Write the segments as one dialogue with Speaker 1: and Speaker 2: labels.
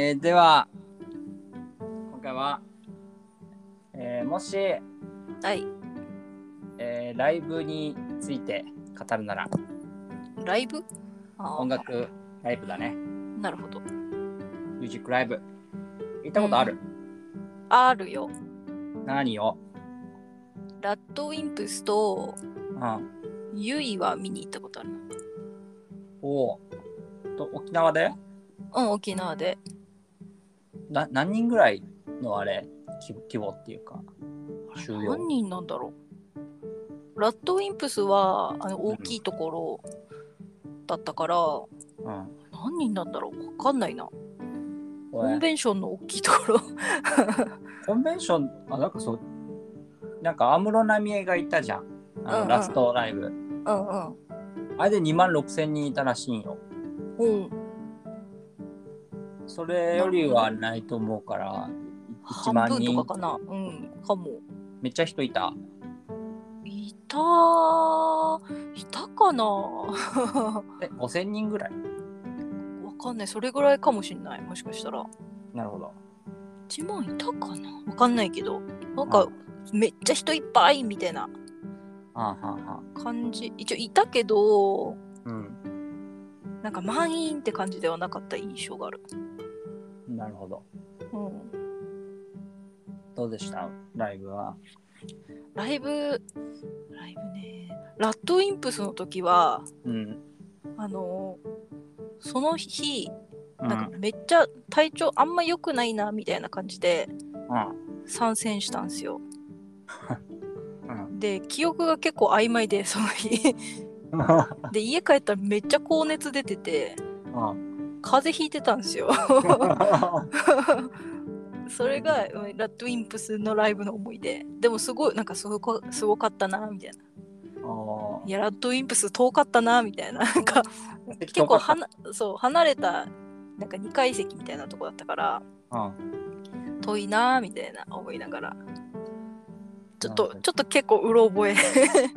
Speaker 1: えーでは、今回は、えーもし、
Speaker 2: はい。
Speaker 1: えーライブについて語るなら、
Speaker 2: ライブ？
Speaker 1: 音楽ライブだね。
Speaker 2: なるほど。
Speaker 1: ミュージックライブ。行ったことある、
Speaker 2: あるよ。
Speaker 1: 何を？
Speaker 2: ラッドウィンプスと
Speaker 1: うん。
Speaker 2: ユイは見に行ったことあるな。
Speaker 1: おお。と、沖縄で？
Speaker 2: うん、沖縄で。
Speaker 1: な何人ぐらいのあれ規模っていうか、収容？
Speaker 2: 何人なんだろうラッドウィンプスはあの大きいところだったから、
Speaker 1: うん。
Speaker 2: 何人なんだろうわかんないな。コンベンションの大きいところ。
Speaker 1: コンベンション、あ、なんかそう、なんか安室奈美恵がいたじゃん。あの
Speaker 2: うんうん
Speaker 1: ラストライブ。
Speaker 2: うんうん。
Speaker 1: あれで2万6千人いたらしいんよ。
Speaker 2: うん。
Speaker 1: それよりはないと思うから、1
Speaker 2: 半
Speaker 1: 万人
Speaker 2: 分と。かかな？うん、かも。
Speaker 1: めっちゃ人いた。
Speaker 2: いたーいたかな？わ
Speaker 1: え、5千人ぐらい？
Speaker 2: かんない。それぐらいかもしんない。もしかしたら。
Speaker 1: なるほど。
Speaker 2: 1万いたかな？わかんないけど。なんか、めっちゃ人いっぱいみたいな。感じ。一応いたけど、
Speaker 1: うん。
Speaker 2: なんか満員って感じではなかった印象がある。
Speaker 1: なるほど。
Speaker 2: うん。
Speaker 1: どうでした？ライブは？
Speaker 2: ライブ、ライブね。ラッドウィンプスの時は、
Speaker 1: うん。
Speaker 2: あのその日、
Speaker 1: うん。
Speaker 2: なんかめっちゃ体調あんま良くないなみたいな感じで
Speaker 1: うん。
Speaker 2: 参戦したんですよ。
Speaker 1: うん。
Speaker 2: で、記憶が結構曖昧で、その日。で、家帰ったらめっちゃ高熱出てて、
Speaker 1: うん。
Speaker 2: 風邪ひいてたんですよ。それがうんラッドウィンプスのライブの思い出。でもすごい、なんかすごかすごかったな、みたいな。
Speaker 1: あ
Speaker 2: いや、ラッドウィンプス遠かったな、みたいな。なんか
Speaker 1: ー
Speaker 2: 結構はなそう離れた、なんか2階席みたいなとこだったから、
Speaker 1: うん。
Speaker 2: 遠いな、みたいな思いながら。ちょっとちょっと結構うろ覚え。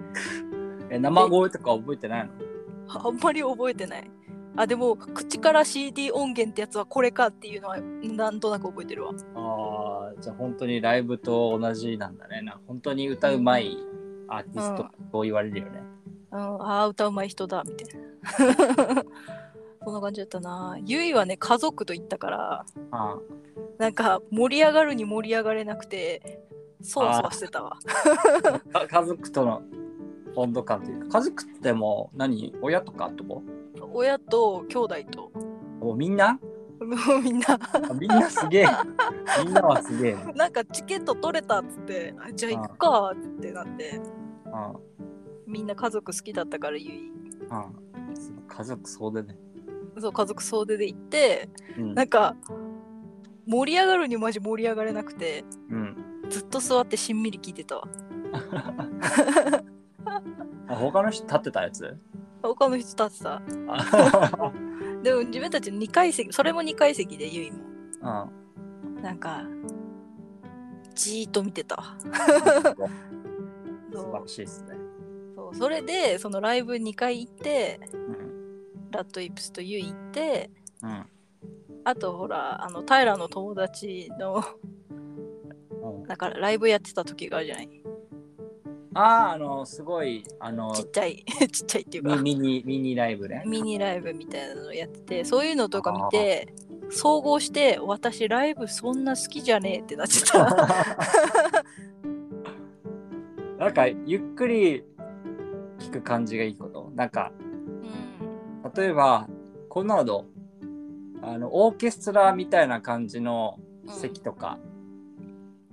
Speaker 1: え、生声とか覚えてないの？
Speaker 2: あんまり覚えてない。あ、でも、口から CD 音源ってやつはこれかっていうのは、なんとなく覚えてるわ。
Speaker 1: ああ、じゃあ本当にライブと同じなんだね。な本当に歌うまいアーティストと言われるよね。
Speaker 2: うん、ああ、歌うまい人だ、みたいな。そんな感じだったな。ゆいはね、家族と行ったから、
Speaker 1: あ
Speaker 2: なんか盛り上がるに盛り上がれなくて、そわそわしてたわ。
Speaker 1: 家族との温度感というか、家族ってもう何？親とかとこ？
Speaker 2: 親と兄弟と、
Speaker 1: もうみんな？
Speaker 2: も うみんな、
Speaker 1: あみんなすげえ。みんなはすげえね。
Speaker 2: なんかチケット取れたっつって、あじゃあ行くかってなって、
Speaker 1: うん
Speaker 2: みんな家族好きだったからゆい。
Speaker 1: うんすごい家族そうでね。
Speaker 2: そう、家族総出で行って、
Speaker 1: うん
Speaker 2: なんか、盛り上がるにマジ盛り上がれなくて、
Speaker 1: うん、
Speaker 2: ずっと座ってしんみり聞いてたわ。
Speaker 1: あ他の人立ってたやつ？
Speaker 2: 他の人立ってた？
Speaker 1: あ
Speaker 2: でも自分たちの2階席、それも2階席でゆいも。
Speaker 1: うん
Speaker 2: なんか、じーっと見てたわ。
Speaker 1: 素晴らしいですね。
Speaker 2: そうそれで、そのライブ2回行って、
Speaker 1: うん
Speaker 2: ラッドイップスとユイ行って、
Speaker 1: うん
Speaker 2: あとほら、あの、平の友達の、
Speaker 1: うん
Speaker 2: なんかライブやってた時があるじゃない。
Speaker 1: ああ、あの、すごい、あの、
Speaker 2: ちっちゃい、ちっちゃいっていうか、
Speaker 1: ミミニ、ミニライブね。
Speaker 2: ミニライブみたいなのやってて、そういうのとか見て、総合して、私ライブそんな好きじゃねえってなっちゃった。
Speaker 1: なんか、ゆっくり聞く感じがいいこと。なんか、
Speaker 2: うん。
Speaker 1: 例えば、コナード、あの、オーケストラみたいな感じの席とか、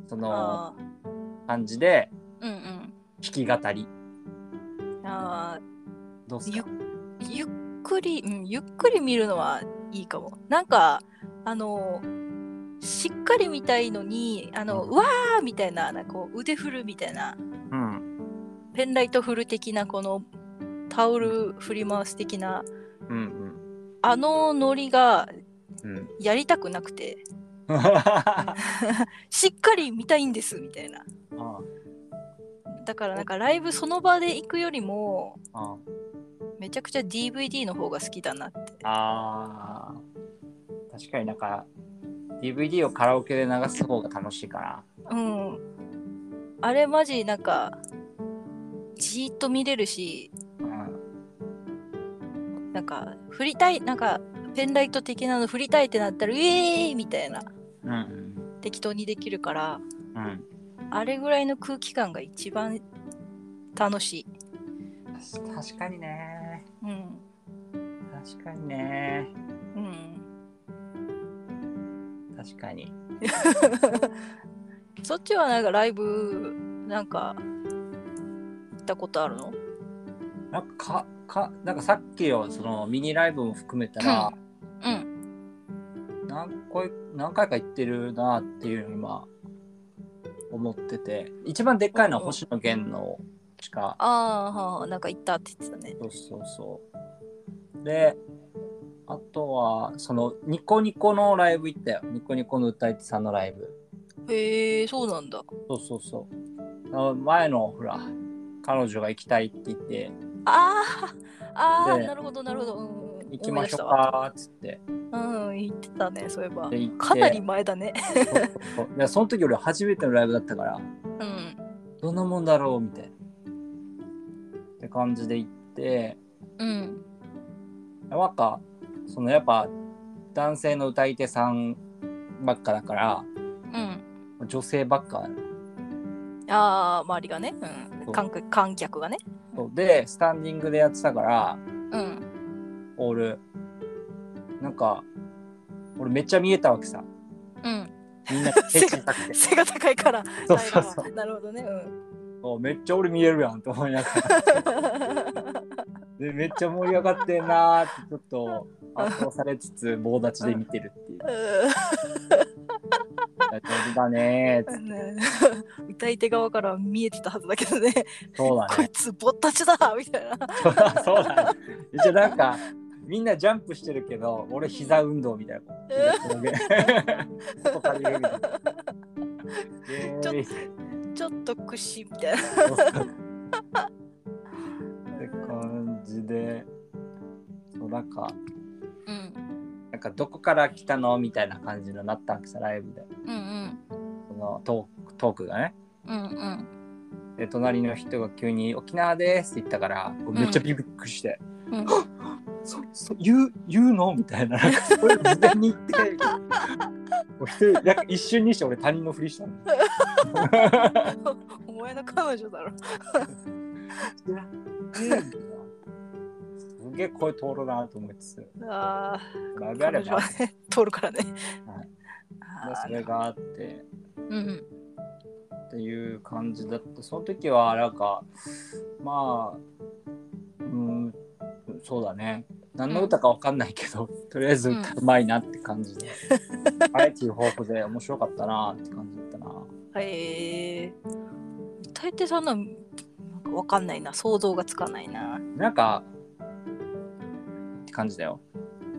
Speaker 1: その
Speaker 2: あ
Speaker 1: 感じで
Speaker 2: ーうんうん。
Speaker 1: 弾き語り。
Speaker 2: あゆ
Speaker 1: どうすか？
Speaker 2: ゆっくり、うん、ゆっくり見るのはいいかも。なんか、あの、しっかり見たいのに、あの、
Speaker 1: うん
Speaker 2: うわーみたいな、なんかこう腕振るみたいな、
Speaker 1: うん。
Speaker 2: ペンライト振る的な、このタオル振り回す的な、
Speaker 1: うん
Speaker 2: あのノリが
Speaker 1: うん。うん。
Speaker 2: やりたくなくて、しっかり見たいんですみたいな。
Speaker 1: あ
Speaker 2: だからなんかライブその場で行くよりも、
Speaker 1: あ
Speaker 2: めちゃくちゃ DVD の方が好きだなって。
Speaker 1: あー確かになんか DVD をカラオケで流す方が楽しいか
Speaker 2: うん。あれマジなんか、じーっと見れるし、
Speaker 1: な。うん。
Speaker 2: なんか、振りたい、なんか、ペンライト的なの振りたいってなったら、うえーイみたいな、
Speaker 1: うんうん。
Speaker 2: 適当にできるから、
Speaker 1: うん。
Speaker 2: あれぐらいの空気感が一番楽しい。
Speaker 1: 確かにね。
Speaker 2: うん。
Speaker 1: 確かにね。
Speaker 2: うん。
Speaker 1: 確かに。
Speaker 2: そっちはなんかライブ、なんか、行ったことあるの？
Speaker 1: なんかか、かなんかさっきのそのミニライブも含めたら、
Speaker 2: うん。
Speaker 1: 何回何回か行ってるなっていうのを今思ってて、一番でっかいのは星野源のしか、
Speaker 2: ああ、はあ、なんか行ったって言ってたね。
Speaker 1: そうそうそう。で、あとは、そのニコニコのライブ行ったよ。ニコニコの歌い手さんのライブ。
Speaker 2: へえ、そうなんだ。
Speaker 1: そうそうそう。前のほら、彼女が行きたいって言って、
Speaker 2: ああ、ああ、
Speaker 1: で
Speaker 2: なるほど、なるほど。うんうん、
Speaker 1: 行きましょう。かっつって。
Speaker 2: うん、言ってたね、そういえばかなり前だね。
Speaker 1: そその時俺初めてのライブだったから、
Speaker 2: うん。
Speaker 1: どんなもんだろうみたいな。って感じで行って、
Speaker 2: うん。
Speaker 1: なんか、そのやっぱ男性の歌い手さんばっかだから、
Speaker 2: うん。
Speaker 1: 女性ばっか。
Speaker 2: ああ、周りがね。
Speaker 1: う
Speaker 2: ん。観客観客がね。
Speaker 1: そうで、スタンディングでやってたから、
Speaker 2: うん。
Speaker 1: オール、なんか、俺めっちゃ見えたわけさ。
Speaker 2: うん。
Speaker 1: みんな 背小さくて。
Speaker 2: 背が高いから。
Speaker 1: そうそうそう
Speaker 2: なるほどね。
Speaker 1: そうめっちゃ俺見えるやんと思いながら。
Speaker 2: うん。
Speaker 1: でめっちゃ盛り上がってんなーってちょっと圧倒されつつ棒立ちで見てるっていう。上手だねーっつって。
Speaker 2: ね歌い手側からは見えてたはずだけどね。
Speaker 1: そうだね。
Speaker 2: こいつぼったちだみたいな。
Speaker 1: そうだね。一応なんかみんなジャンプしてるけど俺膝運動みたいな。外借りるみたいな。イエーイ
Speaker 2: ちょっと屈指みたいな。
Speaker 1: って感じで、そうなんか、
Speaker 2: うん。
Speaker 1: なんかどこから来たのみたいな感じになったわけさ、ライブで。
Speaker 2: うんうん。
Speaker 1: そのトークトークがね。
Speaker 2: うんうん。
Speaker 1: で、隣の人が急に沖縄ですって言ったから、めっちゃビビックして、
Speaker 2: うん、
Speaker 1: そそ言う言うの？みたいな、なんかそれ事前に言って、もう一人なんか一瞬にして俺他人のふりしたの。
Speaker 2: お前の彼女だろ。
Speaker 1: すげえ声通るなと思いつつ、
Speaker 2: ああ、
Speaker 1: ライブやれ。
Speaker 2: ね、通るからね。
Speaker 1: はいそれがあって、
Speaker 2: ーうん
Speaker 1: っていう感じだった。その時は、なんか、まあ、うん、そうだね。何の歌かわかんないけど、とりあえず歌うまいなって感じで。バラエティ豊富で面白かったなって感じだったな。
Speaker 2: うん。へえ。大抵そんななんかわかんないな。想像がつかないな。
Speaker 1: なんか、って感じだよ。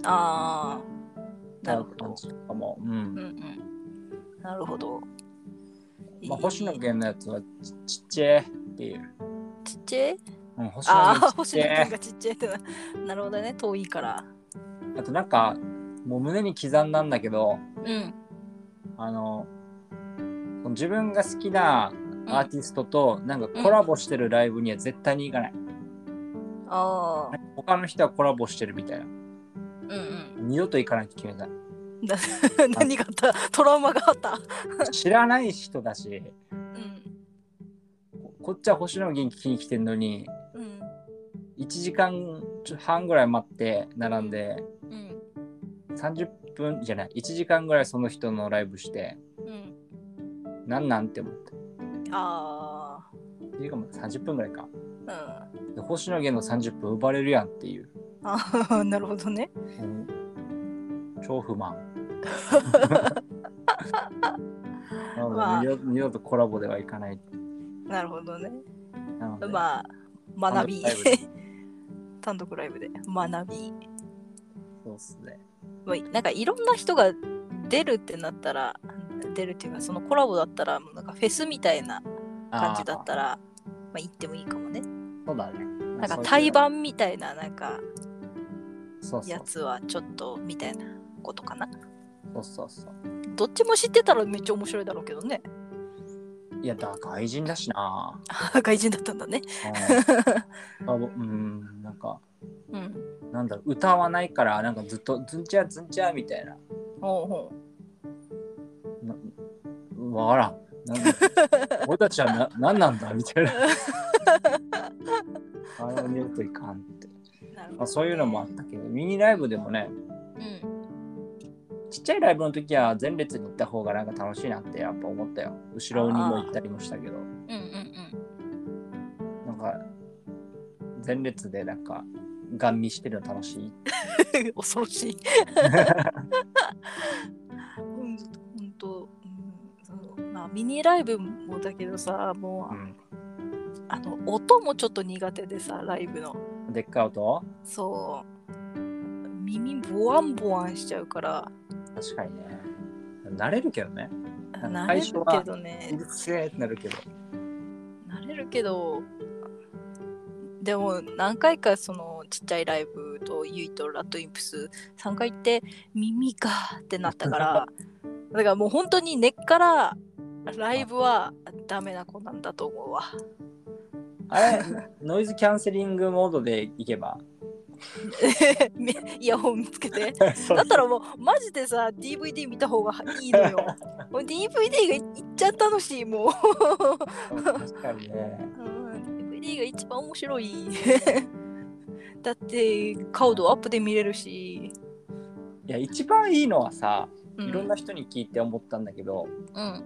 Speaker 2: ああ。なるほど
Speaker 1: かも。うん
Speaker 2: うんうん。なるほど。
Speaker 1: まあ、星野源のやつはちちっちゃいっていう。
Speaker 2: ちっちゃい？
Speaker 1: うん、星野
Speaker 2: ああ、
Speaker 1: 源
Speaker 2: がちっちゃいってな。なるほどね。遠いから。
Speaker 1: あとなんか、もう胸に刻んだんだけど、
Speaker 2: うん。
Speaker 1: あの、自分が好きなアーティストとなんかコラボしてるライブには絶対に行かない。
Speaker 2: ああ。
Speaker 1: 他の人はコラボしてるみたいな。
Speaker 2: うん
Speaker 1: 二度と行かないって決めた。
Speaker 2: 何があった？トラウマがあった？
Speaker 1: 知らない人だし、
Speaker 2: うん。
Speaker 1: ここっちは星野源聞きに来てんのに、
Speaker 2: うん。
Speaker 1: 1時間半ぐらい待って並んで、
Speaker 2: うん。
Speaker 1: 30分じゃない、1時間ぐらいその人のライブして、
Speaker 2: うん。
Speaker 1: なんなんって思って。
Speaker 2: あ
Speaker 1: 1時間も30分ぐらいか。
Speaker 2: あ。うん。
Speaker 1: で星野源の30分奪われるやんっていう。
Speaker 2: ああ、なるほどね。
Speaker 1: うん超不満。
Speaker 2: まあ
Speaker 1: 二度とコラボではいかない。
Speaker 2: なるほどね。まあ、学び
Speaker 1: 単独ライブ。
Speaker 2: で学び。
Speaker 1: そうっすね。
Speaker 2: まあなんかいろんな人が出るってなったら、出るっていうか、そのコラボだったら、もうなんかフェスみたいな感じだったら、まあ行ってもいいかもね。
Speaker 1: そうだね。
Speaker 2: なんか対バンみたいな、なんかやつはちょっとみたいなことかな。
Speaker 1: そうそうそう。
Speaker 2: どっちも知ってたらめっちゃ面白いだろうけどね。
Speaker 1: いや、だ外人だしな。
Speaker 2: 外人だったんだね。
Speaker 1: うんあぼうん、なんか、
Speaker 2: うん。
Speaker 1: なんだろう、歌わないから、なんかずっと、ズンチャーズンチャーみたいな。
Speaker 2: ほうほ
Speaker 1: なわからん。なんだ 俺たちはな何なんだみたいな。あれを見るといかんって。
Speaker 2: ね
Speaker 1: まあ、そういうのもあったけど、ミニライブでもね、
Speaker 2: うん。
Speaker 1: ちっちゃいライブの時は前列に行った方がなんか楽しいなってやっぱ思ったよ。後ろにも行ったりもしたけど、
Speaker 2: うんうん
Speaker 1: なんか前列でなんかガン見してるの楽しい？
Speaker 2: うん。恐ろしい。ほんと、うんまあ、ミニライブもだけどさ、もう、
Speaker 1: うん、
Speaker 2: あの、音もちょっと苦手でさ、ライブの。
Speaker 1: でっかい音？
Speaker 2: そう。耳ボワンボワンしちゃうから、
Speaker 1: 確かにね。慣れるけどね。
Speaker 2: 慣れるけどね
Speaker 1: う。るせえってなるけど。
Speaker 2: 慣れるけどでも何回かそのちっちゃいライブとユイとラッドインプス3回行って耳がってなったから だからもう本当に根っからライブはダメな子なんだと思うわ
Speaker 1: あれ、ノイズキャンセリングモードで行けば？
Speaker 2: イヤホン見つけて。
Speaker 1: だ
Speaker 2: だったらもうマジでさ DVD 見た方がいいのよ。もう DVD がいっちゃ楽しいもう、
Speaker 1: 確かにね。
Speaker 2: うん、DVD が一番面白い。だって顔度アップで見れるし、
Speaker 1: いや、一番いいのはさ、
Speaker 2: う
Speaker 1: いろんな人に聞いて思ったんだけど、
Speaker 2: うん。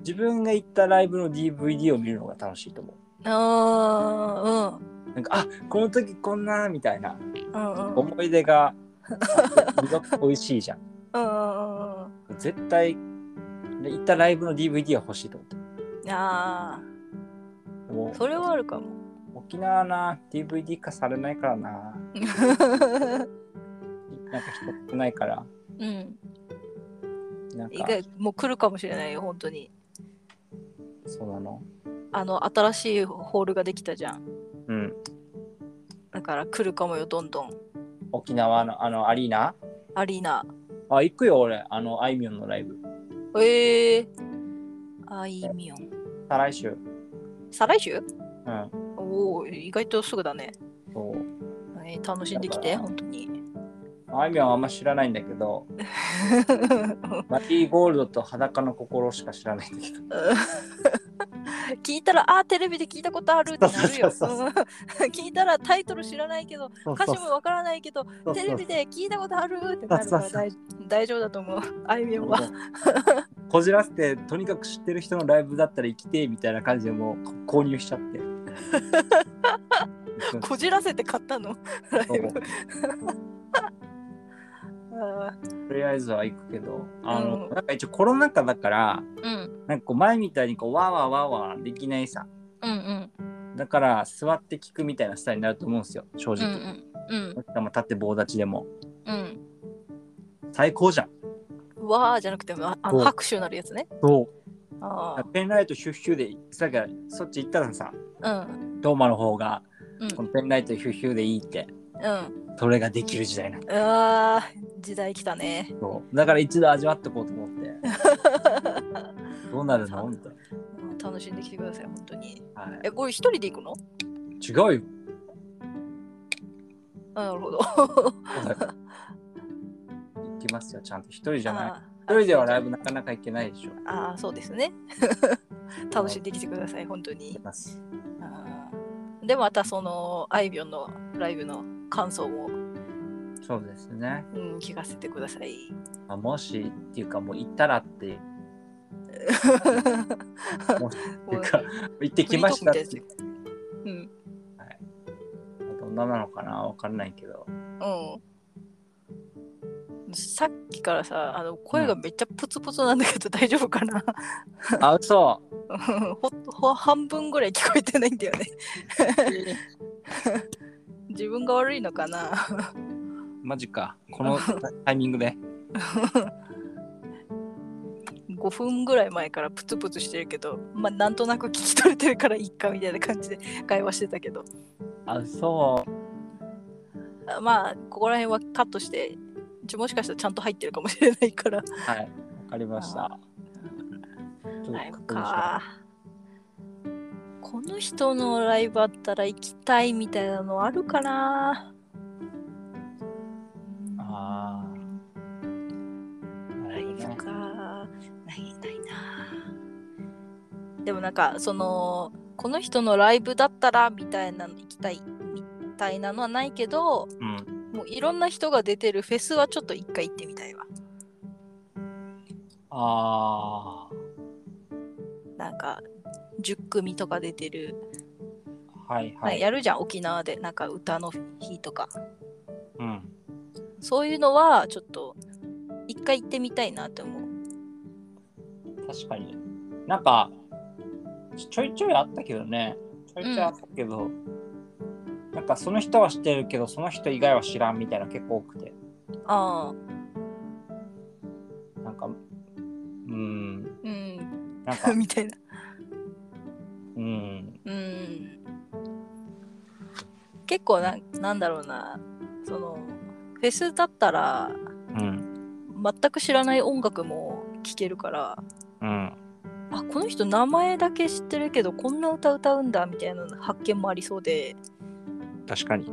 Speaker 1: 自分が行ったライブの DVD を見るのが楽しいと思う。
Speaker 2: あ
Speaker 1: なんか、あこの時こんなみたいな
Speaker 2: あ、うん、うんうん
Speaker 1: 思い出が美味しいじゃん。
Speaker 2: うんうん
Speaker 1: 絶対、行ったライブの DVD は欲しいと思って。
Speaker 2: ああ、それはあるかも。
Speaker 1: 沖縄な、DVD 化されないからな。なんか人少ないから。
Speaker 2: うん、
Speaker 1: なんか
Speaker 2: もう来るかもしれないよ、本当に。
Speaker 1: そうなの。
Speaker 2: あの、新しいホールができたじゃん。だから来るかもよ、どんどん。
Speaker 1: 沖縄のあのアリーナ？
Speaker 2: アリーナ。
Speaker 1: あ、行くよ、俺。あの、あいみょんのライブ。
Speaker 2: ええー。あいみょん。
Speaker 1: 再来週。
Speaker 2: 再来週？
Speaker 1: うん。
Speaker 2: おお、意外とすぐだね。
Speaker 1: そう。
Speaker 2: えー楽しんできて、本当に。
Speaker 1: あいみょんはあんま知らないんだけど、マリーゴールドと裸の心しか知らないんだけど。
Speaker 2: 聞いたら、あー、テレビで聞いたことあるってなるよ。聞いたらタイトル知らないけど、歌詞もわからないけど、テレビで聞いたことあるってなるから大大丈夫だと思う。あいみょんは。
Speaker 1: こじらせて、とにかく知ってる人のライブだったら行きてえみたいな感じでもう購入しちゃって。
Speaker 2: こじらせて買ったの？ライブあ
Speaker 1: とりあえずは行くけど、あの、
Speaker 2: うん
Speaker 1: なんか一応コロナ禍だから、
Speaker 2: ーうん
Speaker 1: なんかこう前みたいにこうわーわーわーわーできないさ。
Speaker 2: うん
Speaker 1: だから座って聞くみたいなスタイルになると思うんですよ、正
Speaker 2: うんう
Speaker 1: 直。
Speaker 2: んうん
Speaker 1: まあ立って棒立ちでも。
Speaker 2: うん
Speaker 1: 最高じゃん。
Speaker 2: うん。わーじゃなくてああの拍手なるやつね。
Speaker 1: そ
Speaker 2: あ
Speaker 1: う。ペンライトヒュッヒュで、さっきそっち行ったらさ、
Speaker 2: あ。うん
Speaker 1: トーマの方が、
Speaker 2: うん
Speaker 1: このペンライトヒュッヒュでいいって、
Speaker 2: うん。
Speaker 1: それができる時代なの。
Speaker 2: ああ、時代来たね。
Speaker 1: そうだから一度味わっとこうと思って。どうなるの？みたい
Speaker 2: うん楽しんできてください、本当に。
Speaker 1: な。はい
Speaker 2: え、これ一人で行くの？
Speaker 1: 違うよ。
Speaker 2: あなるほど。
Speaker 1: 行きますよ、ちゃんと。一人じゃない。
Speaker 2: あ
Speaker 1: 一人ではライブなかなか行けないでしょ。行
Speaker 2: ああ、そうですね。楽しんできてください、本当にで、またその、あいみょんのライブの感想も、
Speaker 1: そうですね。
Speaker 2: うん、聞かせてください。
Speaker 1: まあ、もしっていうか、もう行ったらって、もしっていうか、行ってきましたって
Speaker 2: フリートークみたい。
Speaker 1: どんななのかな？わかんないけど。
Speaker 2: うん。さっきからさ、あの声がめっちゃプツプツなんだけど、大丈夫かな？
Speaker 1: あ、嘘。
Speaker 2: ほほ半分ぐらい聞こえてないんだよね。自分が悪いのかな？
Speaker 1: マジか。この タイミングで。
Speaker 2: 5分ぐらい前からプツプツしてるけど、まあ、なんとなく聞き取れてるからいいかみたいな感じで会話してたけど、
Speaker 1: あ、そ
Speaker 2: あまあ、ここら辺はカットしてうちもしかしたらちゃんと入ってるかもしれないから
Speaker 1: はい、わかりました。ちょっと
Speaker 2: ライブ
Speaker 1: 確認しよ
Speaker 2: かこの人のライブあったら行きたいみたいなのあるかな？
Speaker 1: うああ、
Speaker 2: ライブ
Speaker 1: ね
Speaker 2: か。ないないな。でもなんかそのこの人のライブだったらみたいなの行きたいみたいなのはないけど
Speaker 1: うん。
Speaker 2: もういろんな人が出てるフェスはちょっと一回行ってみたいわ。
Speaker 1: あ
Speaker 2: なんか10組とか出てる、
Speaker 1: あ、はいはい。
Speaker 2: やるじゃん沖縄でなんか歌の日とか
Speaker 1: うん。
Speaker 2: そういうのはちょっと一回行ってみたいなって思う
Speaker 1: 確かに。なんか、ちょいちょいあったけどね。ちょいちょいあったけど、なんかその人は知ってるけど、その人以外は知らんみたいな結構多くて。
Speaker 2: ああ
Speaker 1: なんか、うーん、
Speaker 2: うん
Speaker 1: なんか、
Speaker 2: みたいな
Speaker 1: うん、
Speaker 2: うん。結構ななんだろうな。そのフェスだったら
Speaker 1: うん、
Speaker 2: 全く知らない音楽も聴けるから
Speaker 1: うん。
Speaker 2: あこの人名前だけ知ってるけどこんな歌歌うんだみたいな発見もありそうで。
Speaker 1: 確かに。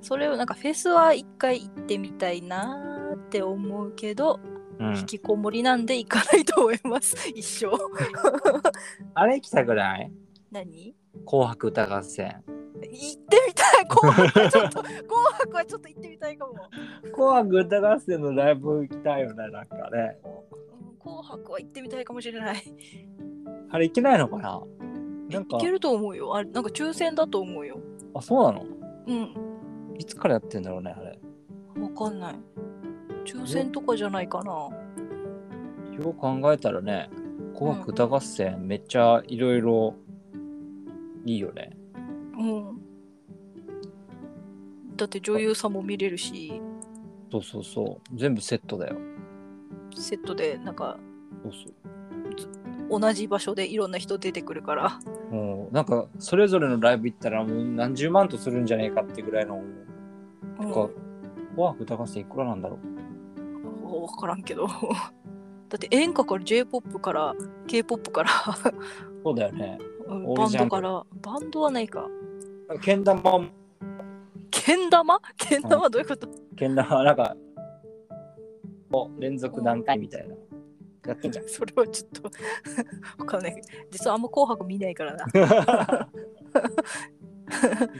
Speaker 2: それをなんかフェスは一回行ってみたいなーって思うけど、
Speaker 1: うん。
Speaker 2: 引。きこもりなんで行かないと思います。一生。
Speaker 1: あれ行きたくない？
Speaker 2: 何？
Speaker 1: 紅白歌合戦。
Speaker 2: 行ってみたい紅白はちょっと紅白はちょっと行ってみたいかも
Speaker 1: 紅白歌合戦のライブ行きたいよね、なんかね。
Speaker 2: うん紅白は行ってみたいかもしれない。
Speaker 1: あれ行けないのかな？なんか
Speaker 2: いけると思うよ。あれ、なんか抽選だと思うよ。
Speaker 1: あ、そうなの？
Speaker 2: うん。
Speaker 1: いつからやってんだろうね、あれ。
Speaker 2: わかんない。抽選とかじゃないかな。
Speaker 1: よう考えたらね、紅白歌合戦めっちゃいろいろいいよね。
Speaker 2: うん。だって女優さんも見れるし、
Speaker 1: そうそうそう。全部セットだよ。
Speaker 2: セットでなんか
Speaker 1: そうそう。
Speaker 2: 同じ場所でいろんな人出てくるから。
Speaker 1: もうなんかそれぞれのライブ行ったらもう何十万とするんじゃねえかってぐらいの、
Speaker 2: うん
Speaker 1: なんか紅白歌合戦いくらなんだろう。
Speaker 2: わからんけど。だって演歌から J-POP から K-POP から
Speaker 1: そうだよね。
Speaker 2: うんバンドからバンドはないか。
Speaker 1: けん玉も、
Speaker 2: けん玉？けん玉？どういうこと？
Speaker 1: けん玉なんか、お連続段階みたいな。やってんじゃん。
Speaker 2: それはちょっとわかんない。実はあんま紅白見ないからな。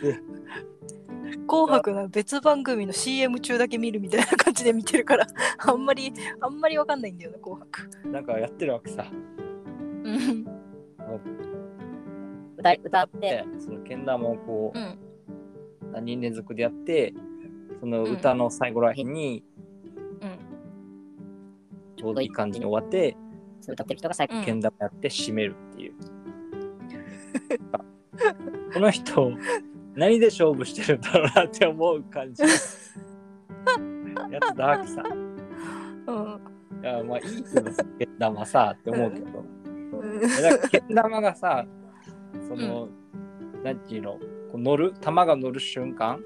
Speaker 1: で
Speaker 2: 紅白の別番組の CM 中だけ見るみたいな感じで見てるから、あんまり、あんまりわかんないんだよね、紅白。
Speaker 1: なんかやってるわけさ。
Speaker 2: うん。
Speaker 3: 歌い歌って
Speaker 1: で、そのけん玉をこう、
Speaker 2: うん。
Speaker 1: 何人連続でやって、その歌の最後らへんに、
Speaker 2: うん。
Speaker 1: ちょうどいい感じに終わって、
Speaker 3: そう歌ってる人が最後
Speaker 2: うん
Speaker 1: けん玉やって締めるっていう。この人、何で勝負してるんだろうなって思う感じ。やつだわけさ。
Speaker 2: うん。
Speaker 1: いや、まあいいけどさ、けん玉さって思うけど。
Speaker 2: うん
Speaker 1: いやだからけん玉がさ、その、なんていうの、こう乗る、玉が乗る瞬間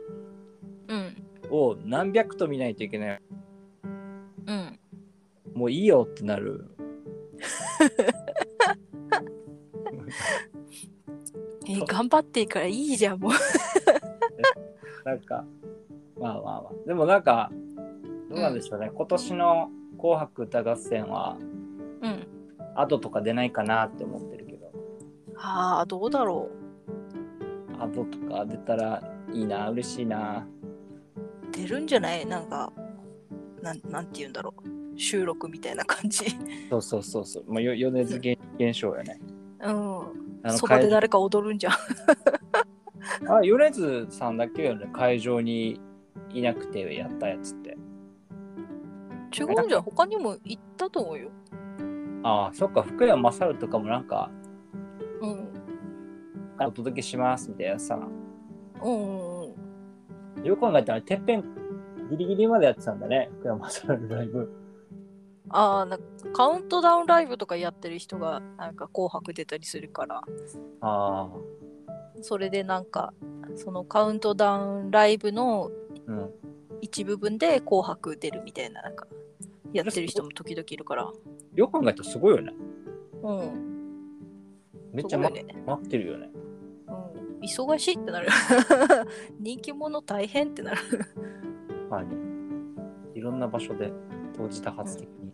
Speaker 2: うん。
Speaker 1: を何百と見ないといけない。
Speaker 2: うん。
Speaker 1: もういいよってなる。
Speaker 2: えー頑張っていいからいいじゃん、もう。
Speaker 1: なんか、まあまあまあ。でもなんか、どうなんでしょうね。今年の紅白歌合戦は、
Speaker 2: うん。
Speaker 1: アドとか出ないかなって思ってる
Speaker 2: ああ、どうだろ
Speaker 1: アドとか出たらいいな、嬉しいな。
Speaker 2: う。出るんじゃない？なんか、なんなんて言うんだろう。収録みたいな感じ。
Speaker 1: そうそうそうそう。もうよ米津現現象やね。
Speaker 2: うん。
Speaker 1: あの
Speaker 2: そばで
Speaker 1: 会
Speaker 2: 誰か踊るんじゃん。
Speaker 1: あ、米津さんだけよね、会場にいなくてやったやつって。
Speaker 2: 違うんじゃん。他にも行ったと思うよ。
Speaker 1: ああ、そっか、福山雅治とかもなんか、
Speaker 2: うん。
Speaker 1: お届けしますみたいなさ。
Speaker 2: うんうんうん。
Speaker 1: よく考えたら、てっぺんギリギリまでやってたんだね、福山雅治のライブ。
Speaker 2: ああ、なんかカウントダウンライブとかやってる人がなんか紅白出たりするから、
Speaker 1: ああ、
Speaker 2: それでなんか、そのカウントダウンライブの
Speaker 1: うん。
Speaker 2: 5一部分で紅白出るみたいななんかやってる人も時々いるから
Speaker 1: よく考えたらすごいよね。
Speaker 2: うん
Speaker 1: めっちゃ、ま
Speaker 2: ね。
Speaker 1: 待ってるよね。
Speaker 2: うん、忙しいってなる。人気者大変ってなる。
Speaker 1: はい。いろんな場所で当時多発的に。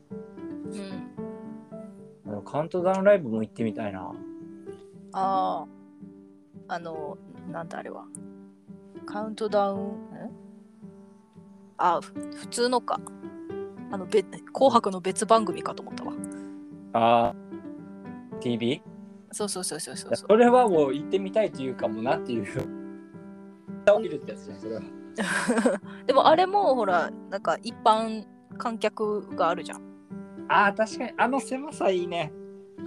Speaker 2: うん。
Speaker 1: あのカウントダウンライブも行ってみたいな。
Speaker 2: あああのなんだあれは。カウントダウンんあふ普通のか。あのべ紅白の別番組かと思ったわ。
Speaker 1: あー。TV?
Speaker 2: そうそうそうそうそうそ
Speaker 1: れはもう行ってみたいというかもうなんていう。起きるってやつじゃん、それは。
Speaker 2: でもあれもほらなんか一般観客があるじゃん
Speaker 1: ああ、確かに、あの狭さいいね。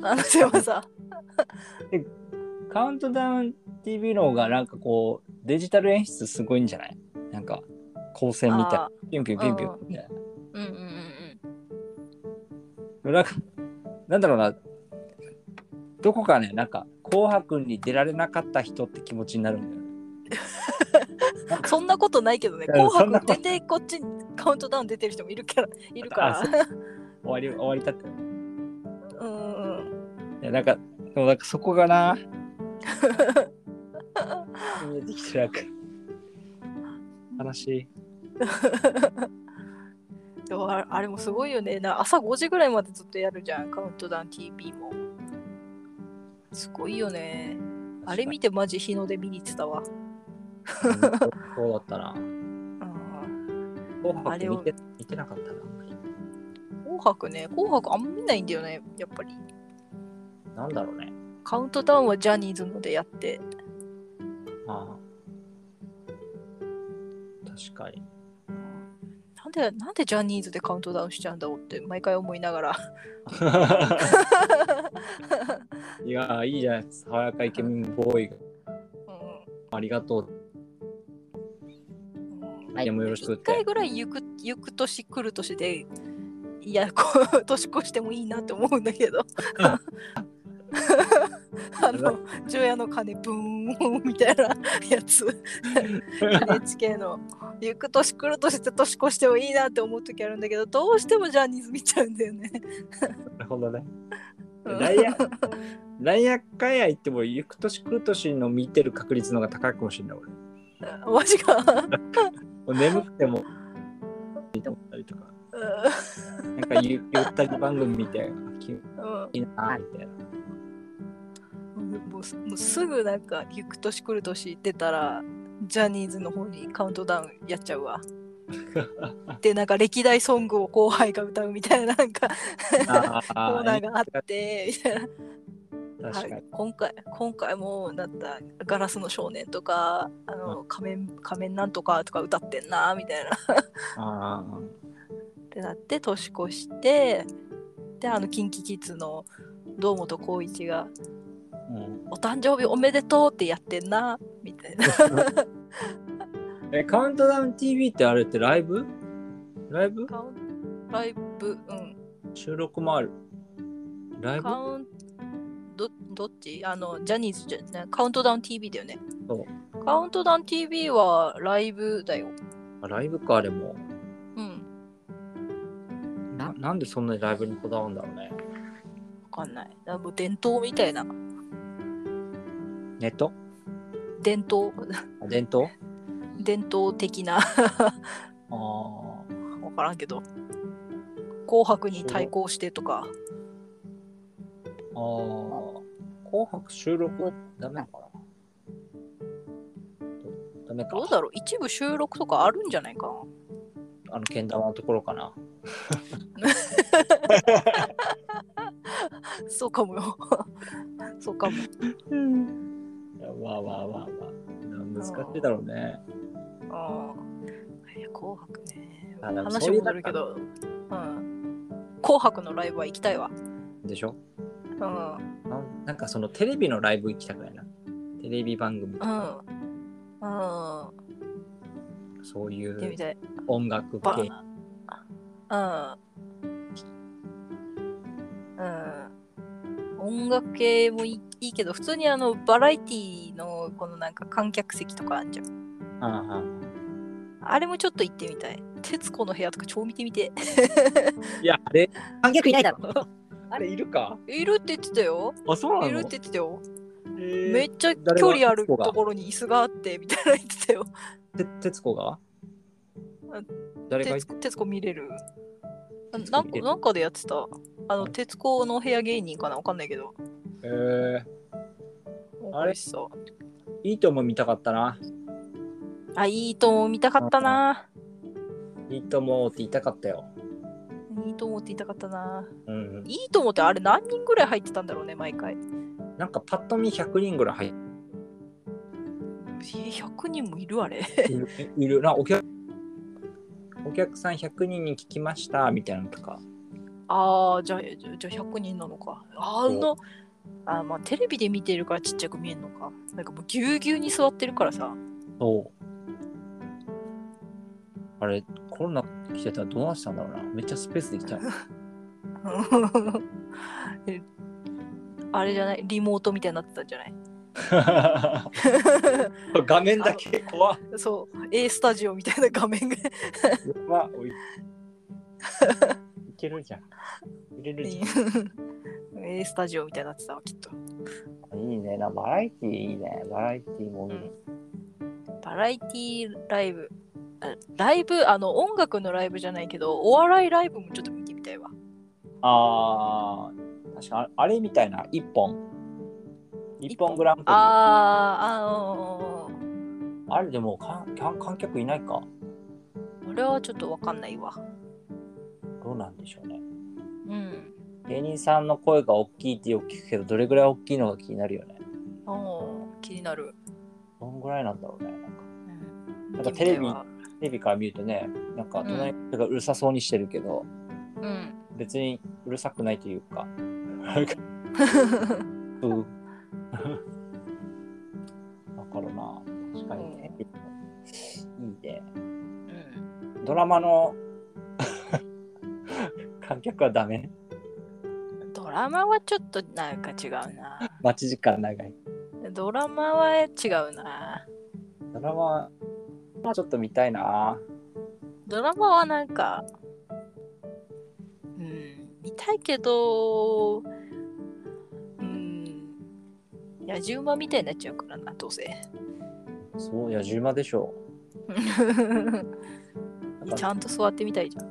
Speaker 2: あの狭さ
Speaker 1: カウントダウン TV の方がなんかこう、デジタル演出すごいんじゃない？なんか、光線みたい。ピュンピュンピュンピュンみたい
Speaker 2: うんうんうん
Speaker 1: な。なんか、なんだろうな。どこかね、なんか、紅白に出られなかった人って気持ちになるんだよ
Speaker 2: そんなことないけどね。
Speaker 1: うん
Speaker 2: 紅白出てこっちにカウントダウン出てる人もいるから いるから。
Speaker 1: 終わり、終わりたって。
Speaker 2: うんうん
Speaker 1: いや、なんか、でもなんかそこがな、見えてきてなんか、悲しい。
Speaker 2: でもああれもすごいよね。な朝5時ぐらいまでずっとやるじゃんカウントダウン TV もすごいよねあれ見てマジ日の出見に行ってたわ
Speaker 1: うんそうだったな。
Speaker 2: う ん
Speaker 1: 紅
Speaker 2: あれを
Speaker 1: 白見て見てなかったな。
Speaker 2: 紅白ね紅白あんま見ないんだよねやっぱり
Speaker 1: なんだろうね。
Speaker 2: カウントダウンはジャニーズのでやって
Speaker 1: ああ。確かに。
Speaker 2: なんでなんでジャニーズでカウントダウンしちゃうんだろうって毎回思いながら
Speaker 1: いやー、いいじゃないですか。爽やかイケメンボーイが。
Speaker 2: う
Speaker 1: ありがとう。
Speaker 2: んうん
Speaker 1: 来年もよろしく
Speaker 2: 回
Speaker 1: て。
Speaker 2: ぐらい行く行く年来る年でいやこう年越してもいいなって思うんだけど あの 除夜の鐘ブーンみたいなやつ NHK の行く年来る年って年越してもいいなって思う時あるんだけどどうしてもジャニーズ見ちゃうんだよね。
Speaker 1: なるほどね。
Speaker 2: うん
Speaker 1: ダイヤ、ダイヤかや行っても、行く年来る年の見てる確率の方が高いかもしれない、俺。
Speaker 2: マジか。
Speaker 1: もう眠くても、見て思ったりとか。なんかゆゆったり番組見て、気
Speaker 2: うん
Speaker 1: いいなみたいな。
Speaker 2: もうすもうすぐなんか行く年来る年出たらジャニーズの方にカウントダウンやっちゃうわ。でなんか歴代ソングを後輩が歌うみたいななんか
Speaker 1: あ
Speaker 2: コーナーがあってみたいな。はい、今回今回もだった「ガラスの少年」とか「あの仮面仮面なんとか」とか歌ってんなみたいな。
Speaker 1: あ
Speaker 2: ってなって年越してであの KinKiKids の堂本光一が
Speaker 1: あ、うん「
Speaker 2: お誕生日おめでとう」ってやってんなみたいな。
Speaker 1: え、カウントダウン TV ってあれってライブ？ライブ？
Speaker 2: カウンライブ？うん。
Speaker 1: 収録もある。ライブ？
Speaker 2: カウンどどっち？あのジャニーズじゃねカウントダウン TV だよね。
Speaker 1: そう。
Speaker 2: カウントダウン TV はライブだよ。
Speaker 1: あライブか、でも。
Speaker 2: うん。
Speaker 1: ななんでそんなにライブにこだわるんだろうね。
Speaker 2: わかんない。だからもう伝統みたいな
Speaker 1: ネット？
Speaker 2: 伝統？
Speaker 1: あ伝統？
Speaker 2: 伝統的な。
Speaker 1: ああ。
Speaker 2: 分からんけど。紅白に対抗してとか。
Speaker 1: ああ。紅白収録はダメなのかな？どダメか。
Speaker 2: どうだろう？一部収録とかあるんじゃないかな？
Speaker 1: あの、けん玉のところかな。
Speaker 2: そうかもよ。そうかも
Speaker 1: いやまあまあまあまあ。難しいだろうね。
Speaker 2: あー。いや紅白ね
Speaker 1: あでも
Speaker 2: 話
Speaker 1: そういう
Speaker 2: 戻るけど、うん、紅白のライブは行きたいわ。
Speaker 1: でしょ？
Speaker 2: うん。
Speaker 1: なんなんかそのテレビのライブ行きたくないな。テレビ番組。と
Speaker 2: うん。
Speaker 1: か、
Speaker 2: うん。
Speaker 1: そういう
Speaker 2: 行ってみたい。
Speaker 1: 音楽
Speaker 2: ば
Speaker 1: 系。
Speaker 2: うん。うん音楽系もいいいいけど普通にあのバラエティのこのなんか観客席とかあるじゃん
Speaker 1: あ
Speaker 2: あれもちょっと行ってみたい。徹子の部屋とか超見てみて。
Speaker 1: いや、あれ、
Speaker 3: 観客いないだろ。
Speaker 1: あれいるか？
Speaker 2: いるって言ってたよ。
Speaker 1: あ、そうないの
Speaker 2: るって言ってたよ。
Speaker 1: え
Speaker 2: めっちゃ距離あるところに椅子があってみたいな言ってたよ。
Speaker 1: て徹子が？
Speaker 2: あ
Speaker 1: 誰がい
Speaker 2: 徹子見れる？なんかなんかでやってた？あの、徹子の部屋芸人かな？わかんないけど。
Speaker 1: えー、あれ
Speaker 2: あれ？さ。
Speaker 1: いいとも見たかったな。
Speaker 2: あ、いいとも見たかったな。
Speaker 1: いいともって言いたかったよ。
Speaker 2: いいともって言いたかったな。
Speaker 1: うん。
Speaker 2: いいともってあれ何人ぐらい入ってたんだろうね、毎回。
Speaker 1: なんかパッと見100人ぐらい入っ
Speaker 2: え100人もいるあれ？
Speaker 1: ている。いるな、お客お客さん100人に聞きましたみたいなのとか。
Speaker 2: ああ、じゃあ、じゃあじゃあ100人なのか。あの、あまあテレビで見てるからちっちゃく見えるのか。なんかもうぎゅうぎゅうに座ってるからさ。
Speaker 1: そう。あれ、コロナ来てたらどうなってたんだろうな。めっちゃスペースできた
Speaker 2: あれじゃない？リモートみたいになってたんじゃない？
Speaker 1: 画面だけ怖っ。
Speaker 2: そう、A スタジオみたいな画面が。
Speaker 1: い。いけるじゃん。入れるじ
Speaker 2: A スタジオみたいになってたわ、きっと。
Speaker 1: ゃん。いいね。なバラエティーいいね。バラエティーもいい。
Speaker 2: バラエティーライブ。あライブ、あの、音楽のライブじゃないけど、お笑いライブもちょっと見てみたいわ。
Speaker 1: あー、確かああれみたいな。一本。一本グランプリ。
Speaker 2: あー、あ
Speaker 1: あれでもか観観客いないか。
Speaker 2: ー、あれはちょっとわかんないわ。
Speaker 1: どうなんでしょうね。
Speaker 2: うん。
Speaker 1: 芸人さんの声が大きいってよく聞くけど、どれぐらい大きいのが気になるよね。
Speaker 2: おー気になる。
Speaker 1: どんぐらいなんだろうね。なんか
Speaker 2: うん
Speaker 1: なんかテレビテレビから見るとね、なんか隣の人がうるさそうにしてるけど、
Speaker 2: うん。
Speaker 1: 別にうるさくないというかうん。だからな、確かにね、いいね。
Speaker 2: うん
Speaker 1: ドラマの 観客はダメ？
Speaker 2: ドラマはちょっとなんか違うな。
Speaker 1: 待ち時間長い。
Speaker 2: ドラマは違うな。
Speaker 1: ドラマはちょっと見たいな。
Speaker 2: ドラマはなんか、うん、見たいけど、うん、野じ馬みたいになっちゃうからな、どうせ。
Speaker 1: そう、いや、10万でしょ。
Speaker 2: ちゃんと座ってみたいじゃん。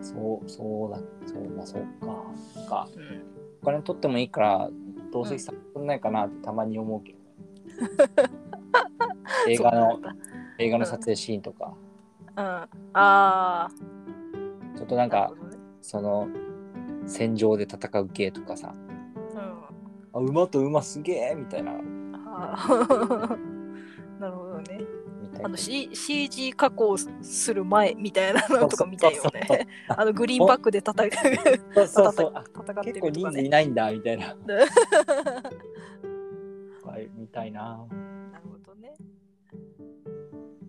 Speaker 1: そう、そうだ、そう、まあ、そうか。なんか、
Speaker 2: うん、
Speaker 1: お金取ってもいいから、同席させてくんないかなってたまに思うけどね。映画の映画の撮影シーンとか、
Speaker 2: だうん、あ
Speaker 1: ちょっとなんか
Speaker 2: ね
Speaker 1: その、戦場で戦う系とかさ、
Speaker 2: うん
Speaker 1: あ馬と馬すげえみたいな、
Speaker 2: あー なるほどね。あの、C、CG 加工する前みたいなのとか見たいよね。あのグリーンバックで戦う
Speaker 1: そうそうそう。あ
Speaker 2: 戦って
Speaker 1: 結構。人数いないんだみたいな。はい見たいな。
Speaker 2: なるほどね。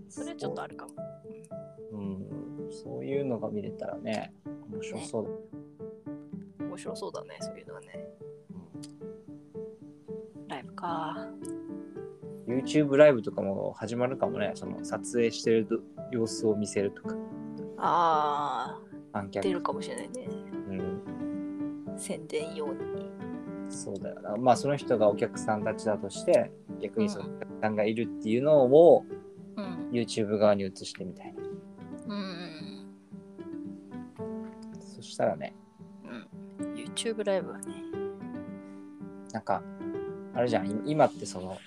Speaker 2: それちょっとあるかも。
Speaker 1: うん、そういうのが見れたらね、面白そうだ。
Speaker 2: 面白そうだね、そういうのはね。ライブか。
Speaker 1: YouTube ライブとかも始まるかもね、その撮影してる様子を見せるとか、
Speaker 2: あ
Speaker 1: 観
Speaker 2: あ、出
Speaker 1: 客。
Speaker 2: るかもしれないね。
Speaker 1: うん、
Speaker 2: 宣伝用に。
Speaker 1: そうだよな。まあその人がお客さんたちだとして、逆にそのお客さんがいるっていうのを
Speaker 2: うん。
Speaker 1: YouTube 側に移してみたいな。
Speaker 2: うん。
Speaker 1: そしたらね、
Speaker 2: うん。YouTube ライブはね。
Speaker 1: なんか、あれじゃん、い今ってその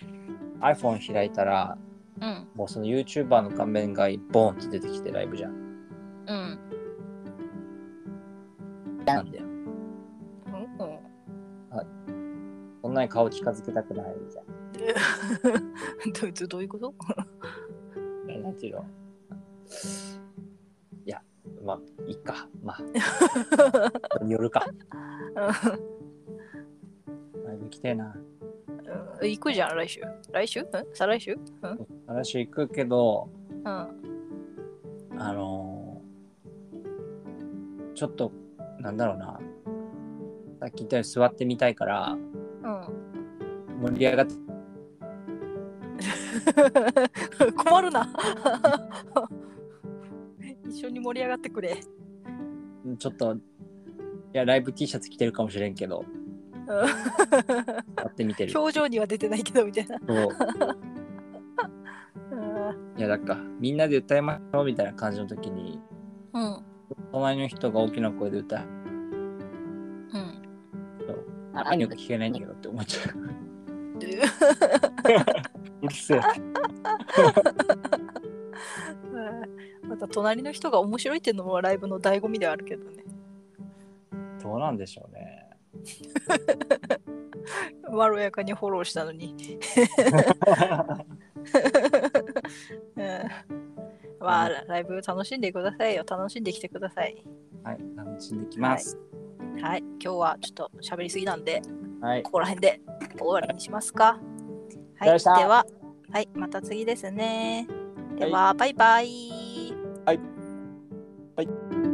Speaker 1: iPhone 開いたら、
Speaker 2: うん。
Speaker 1: もうその YouTuber の画面がボーンって出てきてライブじゃん。
Speaker 2: うん。
Speaker 1: なんだよ。
Speaker 2: うん。
Speaker 1: そんなに顔近づけたくないじゃ
Speaker 2: どどどういうこと？
Speaker 1: ん。なんていうの？いや、まあ、いいか。まあ、によるか。ライブ行きたいな。
Speaker 2: うん行くじゃん、来週。来週？ん？再来週？うん？
Speaker 1: 話行くけど、
Speaker 2: うん。
Speaker 1: あのーちょっと、なんだろうな。さっき言ったように座ってみたいから、
Speaker 2: うん。
Speaker 1: 盛り上がって、
Speaker 2: 困るな 一緒に盛り上がってくれ
Speaker 1: うんちょっといやライブ T シャツ着てるかもしれんけどやってみてる。
Speaker 2: 表情には出てないけどみたいな。
Speaker 1: そう。
Speaker 2: うん。
Speaker 1: いやなんかみんなで歌いましょうみたいな感じの時に
Speaker 2: うん。
Speaker 1: 隣の人が大きな声で歌う。
Speaker 2: うん。
Speaker 1: 何をか聞けないんだけどって思っちゃう。
Speaker 2: で
Speaker 1: うるせえ。
Speaker 2: また隣の人が面白いっていうのもライブの醍醐味ではあるけどね。
Speaker 1: どうなんでしょうね
Speaker 2: まろやかにフォローしたのに、うん、まあライブ楽しんでくださいよ。楽しんできてください。
Speaker 1: はい楽しんできます。
Speaker 2: はい。今日はちょっと喋りすぎなんで
Speaker 1: はい、
Speaker 2: ここら辺で終わりにしますか。はいでははいまた次ですね。では、バイバイ。
Speaker 1: はい